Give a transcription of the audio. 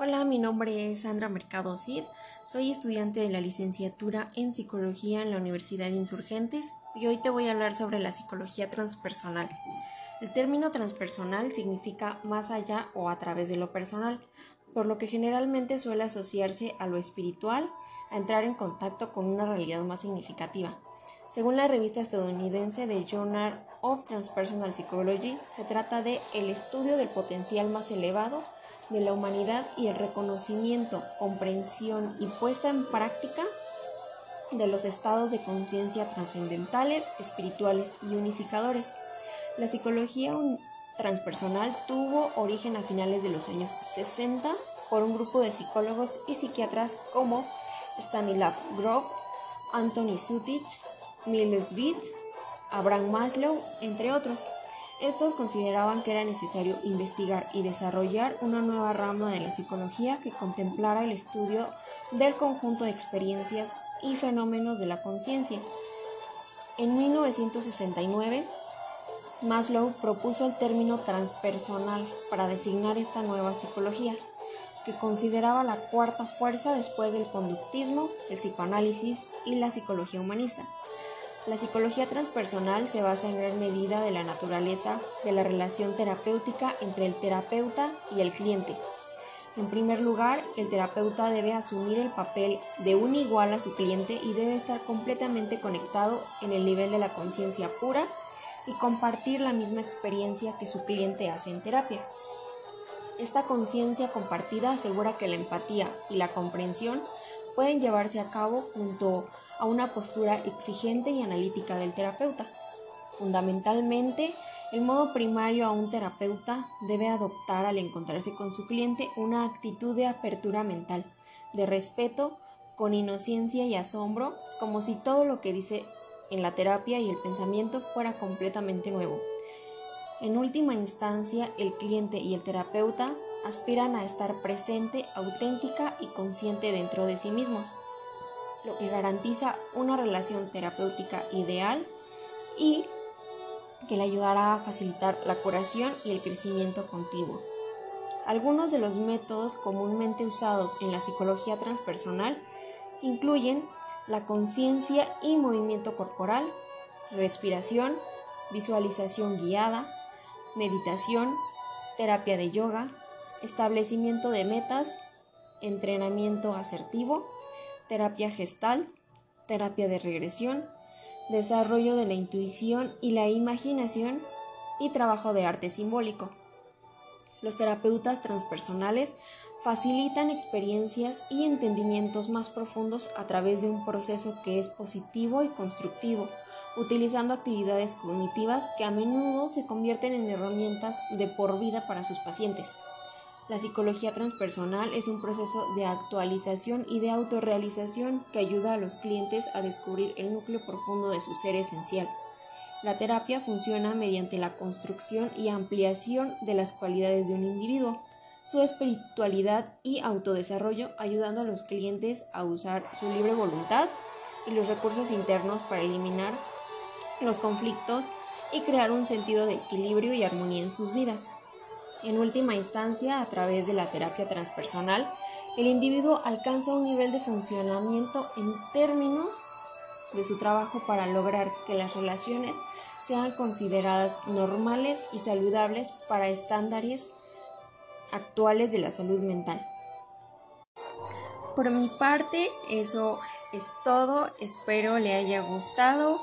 Hola, mi nombre es Sandra Mercado Cid. Soy estudiante de la licenciatura en Psicología en la Universidad de Insurgentes y hoy te voy a hablar sobre la psicología transpersonal. El término transpersonal significa más allá o a través de lo personal, por lo que generalmente suele asociarse a lo espiritual, a entrar en contacto con una realidad más significativa. Según la revista estadounidense The Journal of Transpersonal Psychology, se trata de el estudio del potencial más elevado de la humanidad y el reconocimiento, comprensión y puesta en práctica de los estados de conciencia trascendentales, espirituales y unificadores. La psicología transpersonal tuvo origen a finales de los años 60 por un grupo de psicólogos y psiquiatras como Stanislav Grof, Anthony Sutich, Miles Witt, Abraham Maslow, entre otros. Estos consideraban que era necesario investigar y desarrollar una nueva rama de la psicología que contemplara el estudio del conjunto de experiencias y fenómenos de la conciencia. En 1969, Maslow propuso el término transpersonal para designar esta nueva psicología, que consideraba la cuarta fuerza después del conductismo, el psicoanálisis y la psicología humanista. La psicología transpersonal se basa en gran medida de la naturaleza de la relación terapéutica entre el terapeuta y el cliente. En primer lugar, el terapeuta debe asumir el papel de un igual a su cliente y debe estar completamente conectado en el nivel de la conciencia pura y compartir la misma experiencia que su cliente hace en terapia. Esta conciencia compartida asegura que la empatía y la comprensión pueden llevarse a cabo junto a una postura exigente y analítica del terapeuta. Fundamentalmente, el modo primario a un terapeuta debe adoptar al encontrarse con su cliente una actitud de apertura mental, de respeto, con inocencia y asombro, como si todo lo que dice en la terapia y el pensamiento fuera completamente nuevo. En última instancia, el cliente y el terapeuta aspiran a estar presente, auténtica y consciente dentro de sí mismos, lo que garantiza una relación terapéutica ideal y que le ayudará a facilitar la curación y el crecimiento continuo. Algunos de los métodos comúnmente usados en la psicología transpersonal incluyen la conciencia y movimiento corporal, respiración, visualización guiada, meditación, terapia de yoga, establecimiento de metas, entrenamiento asertivo, terapia gestal, terapia de regresión, desarrollo de la intuición y la imaginación y trabajo de arte simbólico. Los terapeutas transpersonales facilitan experiencias y entendimientos más profundos a través de un proceso que es positivo y constructivo, utilizando actividades cognitivas que a menudo se convierten en herramientas de por vida para sus pacientes. La psicología transpersonal es un proceso de actualización y de autorrealización que ayuda a los clientes a descubrir el núcleo profundo de su ser esencial. La terapia funciona mediante la construcción y ampliación de las cualidades de un individuo, su espiritualidad y autodesarrollo, ayudando a los clientes a usar su libre voluntad y los recursos internos para eliminar los conflictos y crear un sentido de equilibrio y armonía en sus vidas. En última instancia, a través de la terapia transpersonal, el individuo alcanza un nivel de funcionamiento en términos de su trabajo para lograr que las relaciones sean consideradas normales y saludables para estándares actuales de la salud mental. Por mi parte, eso es todo. Espero le haya gustado.